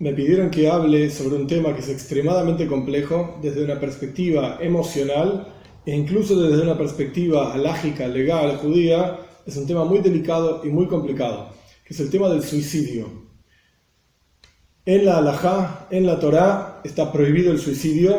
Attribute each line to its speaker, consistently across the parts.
Speaker 1: Me pidieron que hable sobre un tema que es extremadamente complejo desde una perspectiva emocional e incluso desde una perspectiva alágica, legal, judía. Es un tema muy delicado y muy complicado, que es el tema del suicidio. En la alajá, en la Torá, está prohibido el suicidio.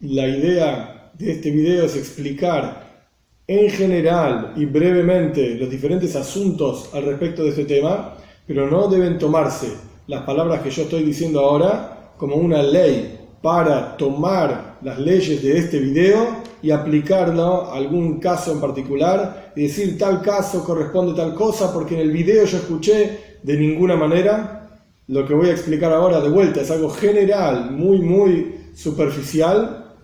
Speaker 1: La idea de este video es explicar en general y brevemente los diferentes asuntos al respecto de este tema, pero no deben tomarse las palabras que yo estoy diciendo ahora como una ley para tomar las leyes de este video y aplicarlo a algún caso en particular y decir tal caso corresponde tal cosa porque en el video yo escuché de ninguna manera. Lo que voy a explicar ahora de vuelta es algo general, muy, muy superficial,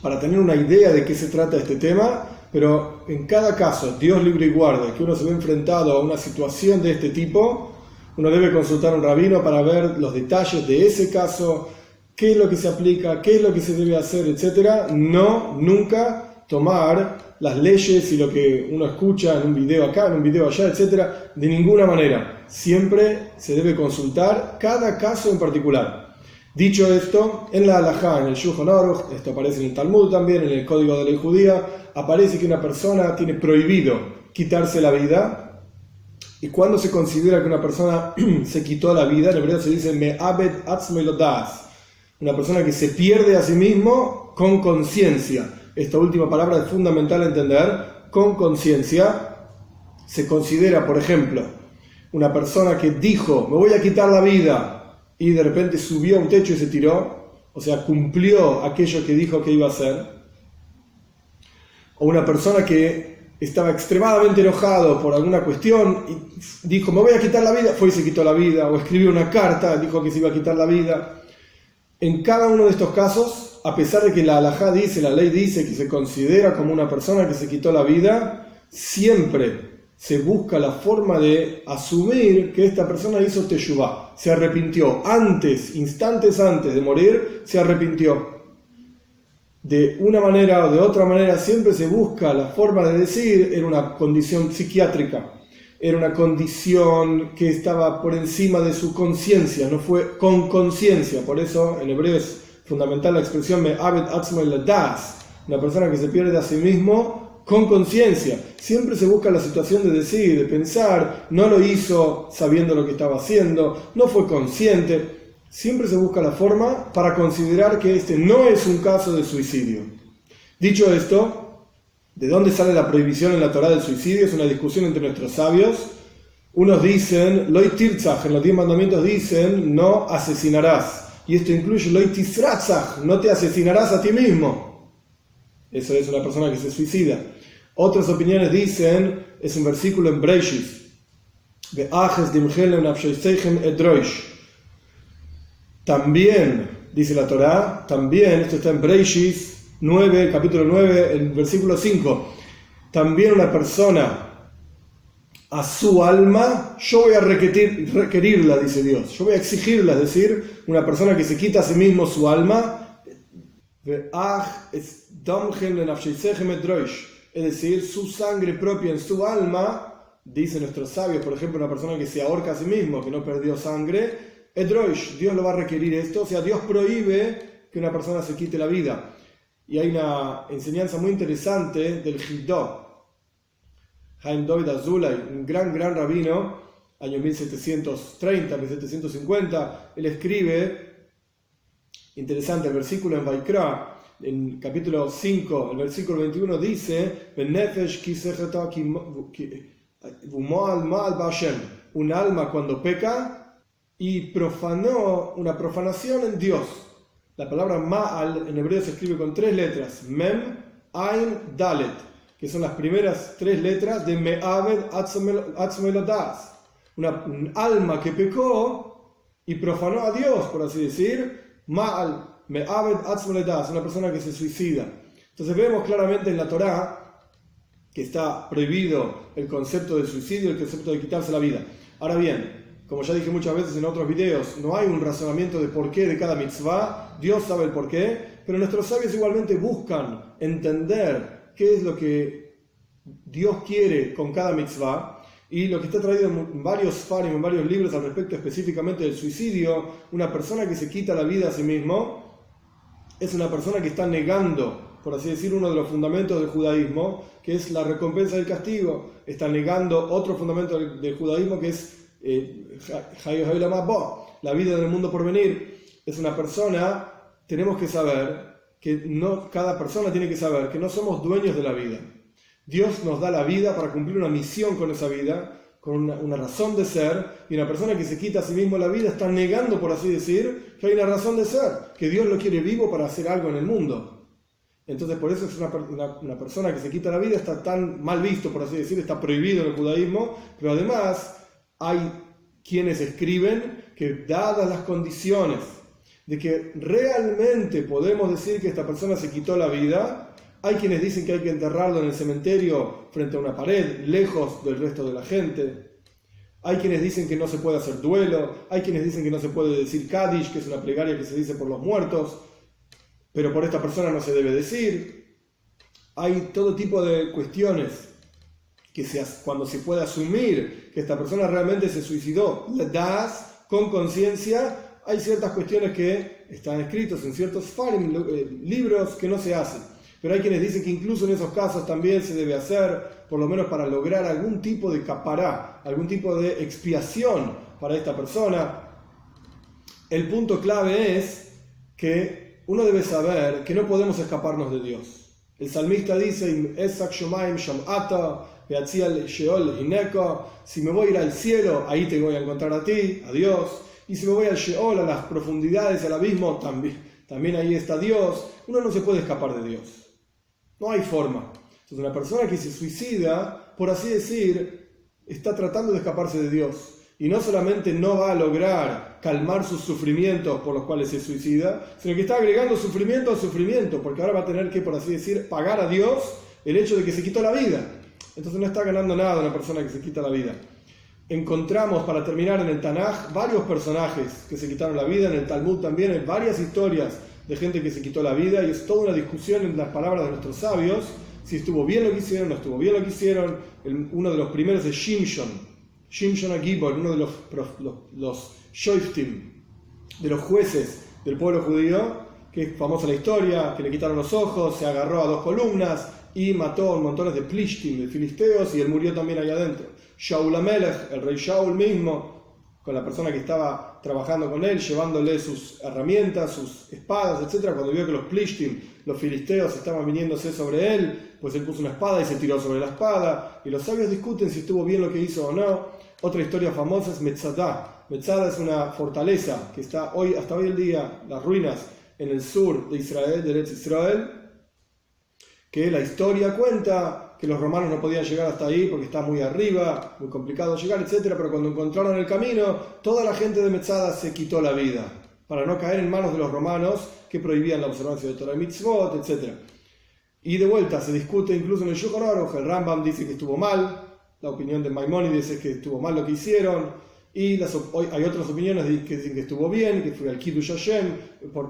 Speaker 1: para tener una idea de qué se trata este tema, pero en cada caso, Dios libre y guarde, que uno se ve enfrentado a una situación de este tipo, uno debe consultar a un rabino para ver los detalles de ese caso, qué es lo que se aplica, qué es lo que se debe hacer, etc. No, nunca tomar las leyes y lo que uno escucha en un video acá, en un video allá, etc. De ninguna manera. Siempre se debe consultar cada caso en particular. Dicho esto, en la halajá, en el Shulchan Aruch, esto aparece en el Talmud también, en el Código de Ley Judía, aparece que una persona tiene prohibido quitarse la vida y cuando se considera que una persona se quitó la vida, en hebreo se dice me abed das, una persona que se pierde a sí mismo con conciencia. Esta última palabra es fundamental entender. Con conciencia se considera, por ejemplo, una persona que dijo me voy a quitar la vida y de repente subió a un techo y se tiró, o sea, cumplió aquello que dijo que iba a hacer. O una persona que estaba extremadamente enojado por alguna cuestión y dijo, me voy a quitar la vida, fue y se quitó la vida, o escribió una carta, dijo que se iba a quitar la vida. En cada uno de estos casos, a pesar de que la halajá dice, la ley dice que se considera como una persona que se quitó la vida, siempre se busca la forma de asumir que esta persona hizo teshuvah, se arrepintió. Antes, instantes antes de morir, se arrepintió de una manera o de otra manera siempre se busca la forma de decir, era una condición psiquiátrica, era una condición que estaba por encima de su conciencia, no fue con conciencia, por eso en hebreo es fundamental la expresión me das, una persona que se pierde a sí mismo con conciencia. Siempre se busca la situación de decir, de pensar, no lo hizo sabiendo lo que estaba haciendo, no fue consciente siempre se busca la forma para considerar que este no es un caso de suicidio. Dicho esto, ¿de dónde sale la prohibición en la Torah del suicidio? Es una discusión entre nuestros sabios. Unos dicen, Loy Tirzach, en los diez mandamientos dicen, no asesinarás. Y esto incluye Loy Tisratzach, no te asesinarás a ti mismo. Eso es una persona que se suicida. Otras opiniones dicen, es un versículo en Breishis, de Ajes Edroish también, dice la Torá, también, esto está en Breishis 9, capítulo 9, el versículo 5, también una persona a su alma, yo voy a requerirla, dice Dios, yo voy a exigirla, es decir, una persona que se quita a sí mismo su alma, es decir, su sangre propia en su alma, dice nuestros sabios, por ejemplo, una persona que se ahorca a sí mismo, que no perdió sangre, Edroish, Dios lo va a requerir esto, o sea, Dios prohíbe que una persona se quite la vida. Y hay una enseñanza muy interesante del Hiddo. Haim David Azulay, un gran, gran rabino, año 1730, 1750, él escribe, interesante, el versículo en Vaikra, en capítulo 5, el versículo 21 dice, un alma cuando peca, y profanó una profanación en Dios. La palabra Ma'al en hebreo se escribe con tres letras, Mem, Ain, Dalet, que son las primeras tres letras de Me'aved Atzmelodas. Una, un alma que pecó y profanó a Dios, por así decir, Ma'al, Me'aved Atzmelodas, una persona que se suicida. Entonces vemos claramente en la Torá que está prohibido el concepto de suicidio, el concepto de quitarse la vida. Ahora bien, como ya dije muchas veces en otros videos, no hay un razonamiento de por qué de cada mitzvah, Dios sabe el por qué, pero nuestros sabios igualmente buscan entender qué es lo que Dios quiere con cada mitzvah. Y lo que está traído en varios farim, en varios libros al respecto específicamente del suicidio, una persona que se quita la vida a sí mismo, es una persona que está negando, por así decir, uno de los fundamentos del judaísmo, que es la recompensa del castigo. Está negando otro fundamento del, judaísmo que es la vida del mundo por venir. Es una persona, tenemos que saber que no, cada persona tiene que saber que no somos dueños de la vida Dios nos da la vida para cumplir una misión con esa vida, con una, razón de ser, y una persona que se quita a sí mismo la vida está negando, por así decir, que hay una razón de ser, que Dios lo quiere vivo para hacer algo en el mundo. Entonces, por eso es una, una, persona que se quita la vida, está tan mal visto, por así decir, está prohibido en el judaísmo, pero además hay quienes escriben que dadas las condiciones de que realmente podemos decir que esta persona se quitó la vida, hay quienes dicen que hay que enterrarlo en el cementerio frente a una pared, lejos del resto de la gente. Hay quienes dicen que no se puede hacer duelo. Hay quienes dicen que no se puede decir Kaddish, que es una plegaria que se dice por los muertos, pero por esta persona no se debe decir. Hay todo tipo de cuestiones que se, cuando se puede asumir que esta persona realmente se suicidó, le das con conciencia, hay ciertas cuestiones que están escritos en ciertos eh, libros que no se hacen. Pero hay quienes dicen que incluso en esos casos también se debe hacer, por lo menos para lograr algún tipo de capará, algún tipo de expiación para esta persona. El punto clave es que uno debe saber que no podemos escaparnos de Dios. El salmista dice, si me voy a ir al cielo, ahí te voy a encontrar a ti, a Dios. Y si me voy al Sheol, a las profundidades, al abismo, también, también ahí está Dios. Uno no se puede escapar de Dios. No hay forma. Entonces una persona que se suicida, por así decir, está tratando de escaparse de Dios. Y no solamente no va a lograr calmar sus sufrimientos por los cuales se suicida, sino que está agregando sufrimiento al sufrimiento, porque ahora va a tener que, por así decir, pagar a Dios el hecho de que se quitó la vida. Entonces no está ganando nada una persona que se quita la vida. Encontramos, para terminar, en el Tanaj varios personajes que se quitaron la vida, en el Talmud también hay varias historias de gente que se quitó la vida y es toda una discusión en las palabras de nuestros sabios, si estuvo bien lo que hicieron, no estuvo bien lo que hicieron. uno de los primeros es Shimshon, Shimshon Agibor, uno de los, los, de los jueces del pueblo judío, que es famosa la historia, que le quitaron los ojos, se agarró a dos columnas y mató a montones de plishtim, de filisteos, y él murió también ahí adentro. Shaul Amelech, el rey Shaul mismo, con la persona que estaba trabajando con él, llevándole sus herramientas, sus espadas, etc. Cuando vio que los plishtim, los filisteos, estaban viniéndose sobre él, pues él puso una espada y se tiró sobre la espada. Y los sabios discuten si estuvo bien lo que hizo o no. Otra historia famosa es Metzadá. Metzadá es una fortaleza que está hoy, hasta hoy en día, las ruinas en el sur de Israel, de Israel, que la historia cuenta que los romanos no podían llegar hasta ahí porque está muy arriba, muy complicado llegar, etc. Pero cuando encontraron el camino, toda la gente de Metzada se quitó la vida para no caer en manos de los romanos que prohibían la observancia de Torah y Mitzvot, etc. Y de vuelta se discute incluso en el Shulchan el Rambam dice que estuvo mal, la opinión de Maimonides es que estuvo mal lo que hicieron, y hay otras opiniones que dicen que estuvo bien, que fue al Kiddush Hashem,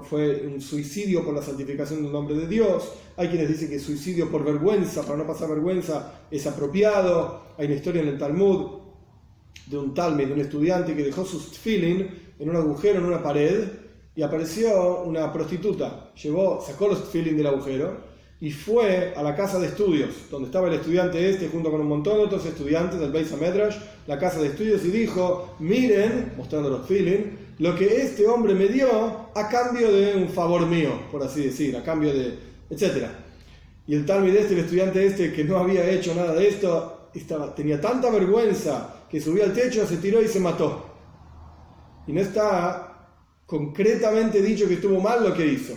Speaker 1: fue un suicidio por la santificación del nombre de Dios. Hay quienes dicen que suicidio por vergüenza, para no pasar vergüenza, es apropiado. Hay una historia en el Talmud de un talmud, de un estudiante que dejó sus tfilin en un agujero en una pared y apareció una prostituta. Llevó, sacó los tfilin del agujero y fue a la casa de estudios, donde estaba el estudiante este junto con un montón de otros estudiantes del Beis Medrash, la casa de estudios, y dijo, miren, mostrando los feeling, lo que este hombre me dio a cambio de un favor mío, por así decir, a cambio de, etc. Y el tal este, el estudiante este, que no había hecho nada de esto, estaba, tenía tanta vergüenza que subió al techo, se tiró y se mató. Y no está concretamente dicho que estuvo mal lo que hizo.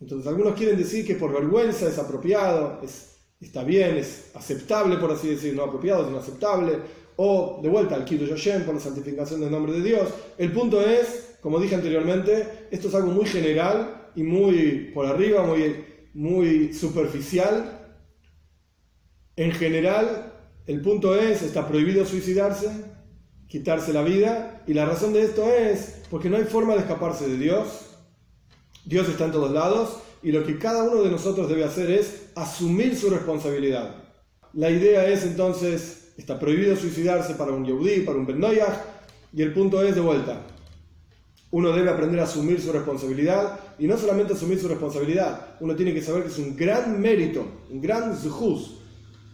Speaker 1: Entonces algunos quieren decir que por vergüenza es apropiado, es, está bien, es aceptable, por así decir, no apropiado, sino aceptable, o de vuelta al Kiddush Hashem por la santificación del nombre de Dios. El punto es, como dije anteriormente, esto es algo muy general y muy por arriba, muy, muy superficial. En general, el punto es, está prohibido suicidarse, quitarse la vida, y la razón de esto es porque no hay forma de escaparse de Dios Dios está en todos lados y lo que cada uno de nosotros debe hacer es asumir su responsabilidad. La idea es entonces Está prohibido suicidarse para un Yehudi, para un Ben y el punto es de vuelta. Uno debe aprender a asumir su responsabilidad y no solamente asumir su responsabilidad, uno tiene que saber que es un gran mérito, un gran zuhus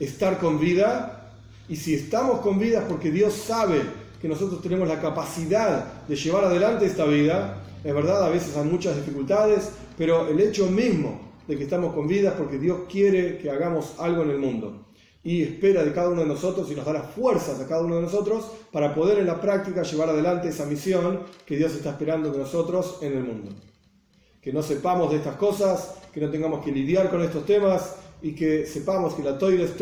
Speaker 1: estar con vida y si estamos con vida es porque Dios sabe que nosotros tenemos la capacidad de llevar adelante esta vida. Es verdad, a veces hay muchas dificultades, pero el hecho mismo de que estamos con vida es porque Dios quiere que hagamos algo en el mundo y espera de cada uno de nosotros y nos da las fuerzas a cada uno de nosotros para poder en la práctica llevar adelante esa misión que Dios está esperando de nosotros en el mundo. Que no sepamos de estas cosas, que no tengamos que lidiar con estos temas y que sepamos que la Torah es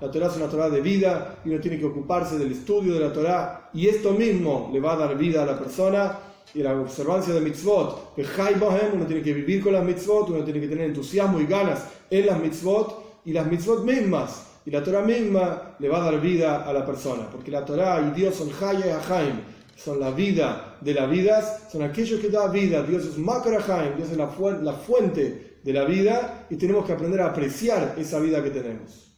Speaker 1: la Torah es una Torah de vida y uno tiene que ocuparse del estudio de la Torah y esto mismo le va a dar vida a la persona y la observancia de mitzvot, uno tiene que vivir con las mitzvot, uno tiene que tener entusiasmo y ganas en las mitzvot y las mitzvot mismas y la Torah misma le va a dar vida a la persona, porque la Torah y Dios son Haya y Ahaim, son la vida de las vidas, son aquellos que dan vida, Dios es Makar Dios es la, la fuente de la vida y tenemos que aprender a apreciar esa vida que tenemos.